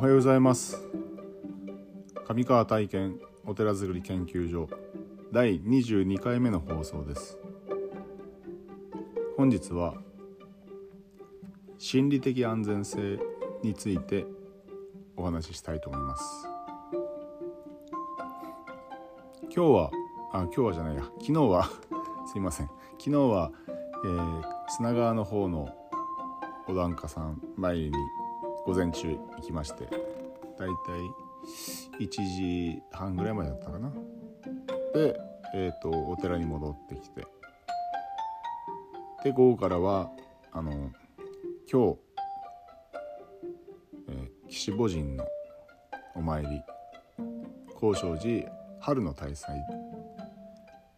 おはようございます。上川体験お寺づくり研究所第22回目の放送です。本日は心理的安全性についてお話ししたいと思います。今日はあ今日はじゃないや。昨日は すいません。昨日は、えー、砂川の方のお檀家さん参りに午前中行きましてだいたい1時半ぐらいまでだったかな。で、えーと、お寺に戻ってきてで午後からはあの今日、えー、岸母神のお参り高尚寺春の大祭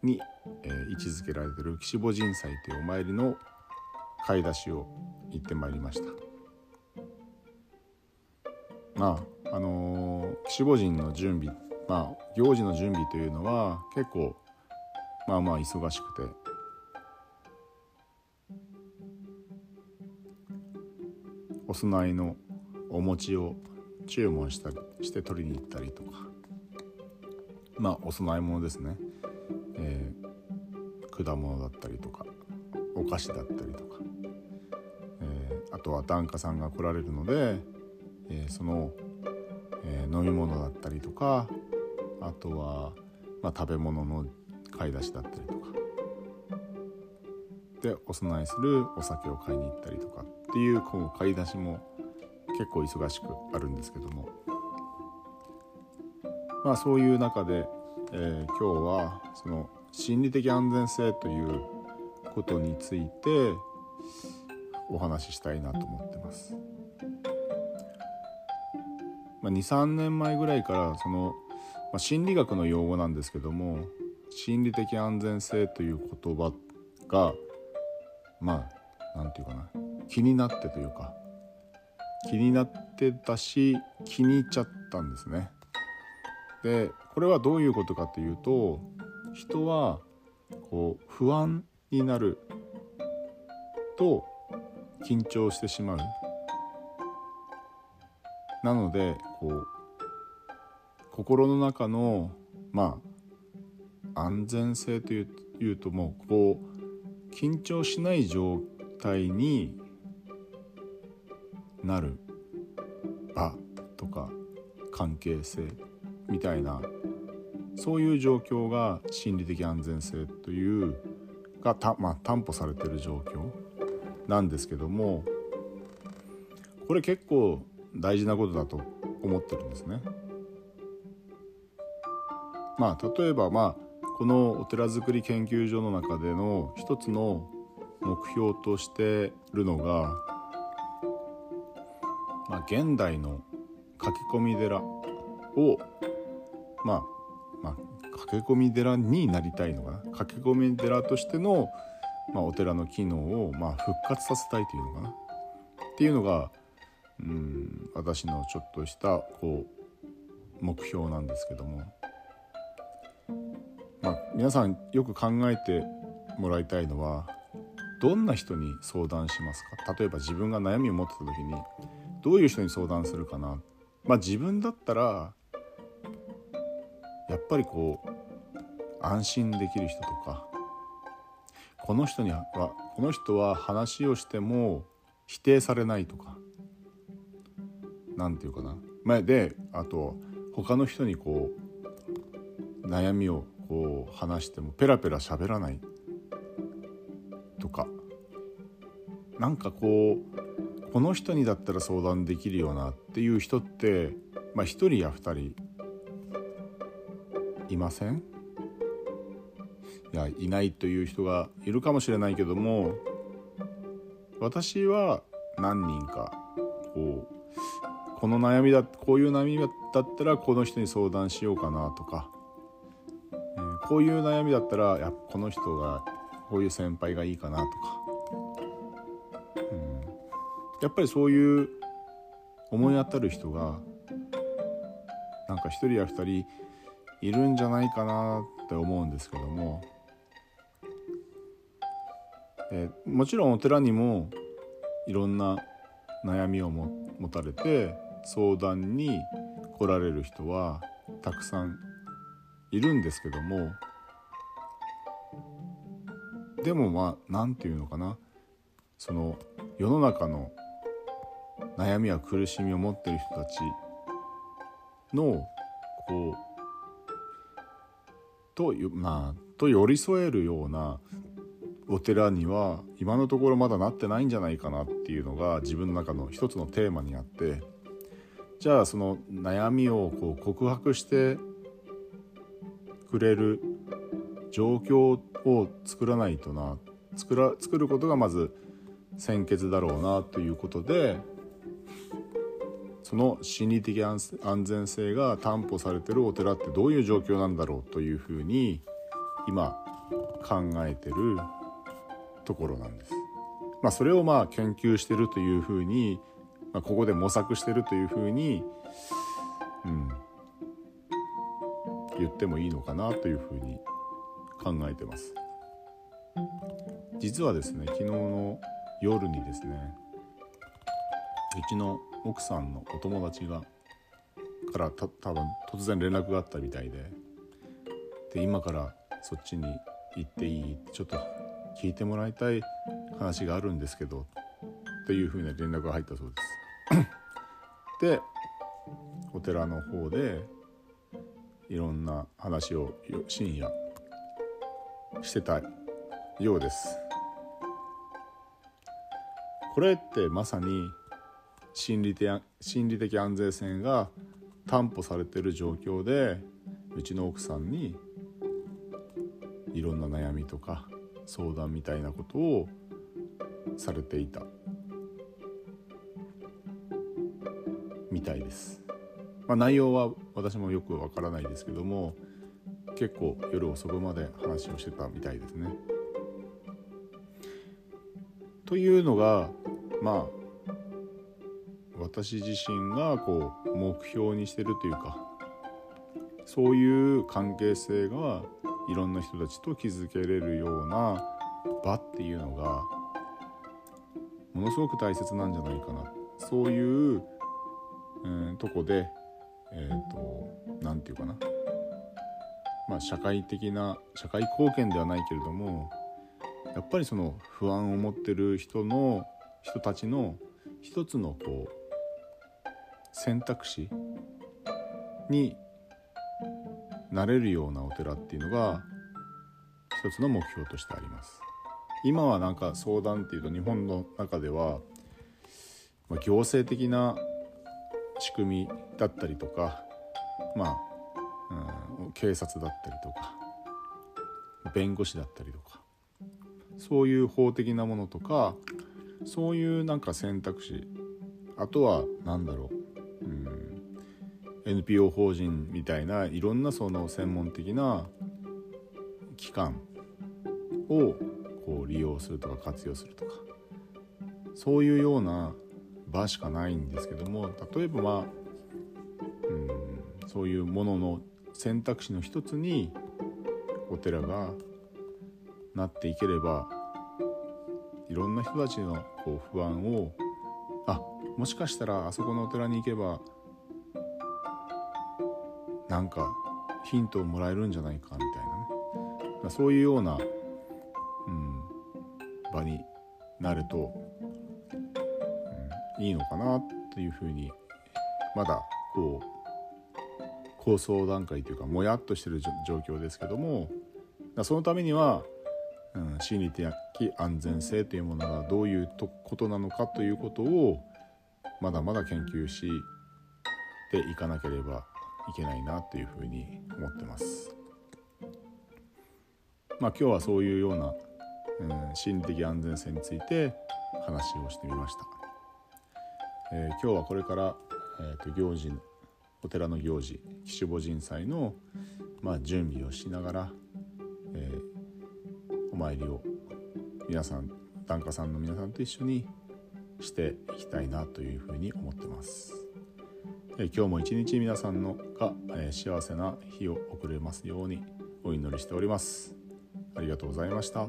に、えー、位置づけられてる岸母神祭というお参りの買い出しを行ってまいりました。まああのー、岸母神の準備まあ行事の準備というのは結構まあまあ忙しくて。お供えのお餅を注文したして取りに行ったりとか。まあお供え物ですね、えー、果物だったりとかお菓子だったりとか。あとは檀家さんが来られるので、えー、その、えー、飲み物だったりとかあとは、まあ、食べ物の買い出しだったりとかでお供えするお酒を買いに行ったりとかっていうこの買い出しも結構忙しくあるんですけどもまあそういう中で、えー、今日はその心理的安全性ということについてお話ししたいなと思ってます。まあ、23年前ぐらいからその、まあ、心理学の用語なんですけども心理的安全性という言葉がまあ何て言うかな気になってというか気になってたし気に入っちゃったんですね。でこれはどういうことかというと人はこう不安になると緊張してしまうなのでこう心の中のまあ安全性といういうともうこう緊張しない状態になる場とか関係性みたいなそういう状況が心理的安全性というがた、まあ、担保されてる状況なんですけどもこれ結構大事なことだと思ってるんですね。まあ例えばまあこのお寺づくり研究所の中での一つの目標としてるのが、まあ、現代の駆け込み寺をまあまあ駆け込み寺になりたいのかな駆け込み寺としてのまあ、お寺の機能をまあ復活させたいというのかなっていうのがうん私のちょっとしたこう目標なんですけども、まあ、皆さんよく考えてもらいたいのはどんな人に相談しますか？例えば自分が悩みを持ってた時にどういう人に相談するかな？まあ自分だったらやっぱりこう安心できる人とかこの人にはこの人は話をしても否定されないとか何て言うかな。前であと他の人にこう悩みをこう話してもペラペラ喋らない。とか。なんかこうこの人にだったら相談できるよなっていう人ってまあ1人や2人いません？いやいないという人がいるかもしれないけども私は何人かこうこの悩みだこういう悩みだったらこの人に相談しようかなとか、えー、こういう悩みだったらやこの人がこういう先輩がいいかなとか、うん、やっぱりそういう思い当たる人がなんか一人や二人いるんじゃないかなって思うんですけども。えー、もちろんお寺にもいろんな悩みを持たれて相談に来られる人はたくさんいるんですけどもでもまあ何て言うのかな。その世の中の悩みや苦しみを持ってる人たちのこうとまあと寄り添えるようなお寺には今のところまだなってないんじゃないかなっていうのが自分の中の一つのテーマにあってじゃあその悩みをこう告白してくれる状況を作らないとな作ら作ることがまず先決だろうなということでその心理的安全性が担保されてるお寺ってどういう状況なんだろうというふうに今考えてるところなんです。まあ、それをまあ研究してるというふうに、まあ、ここで模索してるというふうに、うん、言ってもいいのかなというふうに考えてます。実はですね昨日の夜にですねうちの奥さんのお友達がからた多分突然連絡があったみたいでで今からそっちに行っていいってちょっと聞いてもらいたい話があるんですけどっていうふうな連絡が入ったそうです。でお寺の方でいろんな話を深夜してたようです。これってまさに心理的心理的安全性が担保されてる状況でうちの奥さんにいろんな悩みとか相談みたいなことをされていたたいです。まあ、内容は私もよくわからないですけども結構夜遅くまで話をしてたみたいですね。というのがまあ私自身がこう目標にしてるというかそういう関係性がいろんな人たちと築けれるような場っていうのがものすごく大切なんじゃないかなそういう、うん、とこでえっ、ー、と何て言うかなまあ社会的な社会貢献ではないけれどもやっぱりその不安を持ってる人の人たちの一つのこう選択肢になれるようなお寺っていうのが一つの目標としてあります。今はなんか相談っていうと日本の中では行政的な仕組みだったりとかまあ、うん、警察だったりとか弁護士だったりとかそういう法的なものとかそういうなんか選択肢あとは何だろう、うん、NPO 法人みたいないろんなその専門的な機関をこう利用するとか活用するとかそういうような場しかないんですけども例えばまあ、うん、そういうものの選択肢の一つにお寺がなっていければいろんな人たちのこう不安をあもしかしたらあそこのお寺に行けばなんかヒントをもらえるんじゃないかみたいなね。そういうような、うん、場になると、いいのかなというふうにまだこう構想段階というかもやっとしてる状況ですけどもそのためにはうん、心理的安全性というものがどういうことなのかということをまだまだ研究していかなければいけないなというふうに思ってます。まあ、今日はそういうような、うん、心理的安全性について話をしてみました。えー、今日はこれから、えーと、行事お寺の行事岸母神祭の、まあ、準備をしながら、えーお参りを皆さん檀家さんの皆さんと一緒にしていきたいなというふうに思ってます。え今日も一日皆さんのが、え幸せな日を送れますようにお祈りしております。ありがとうございました。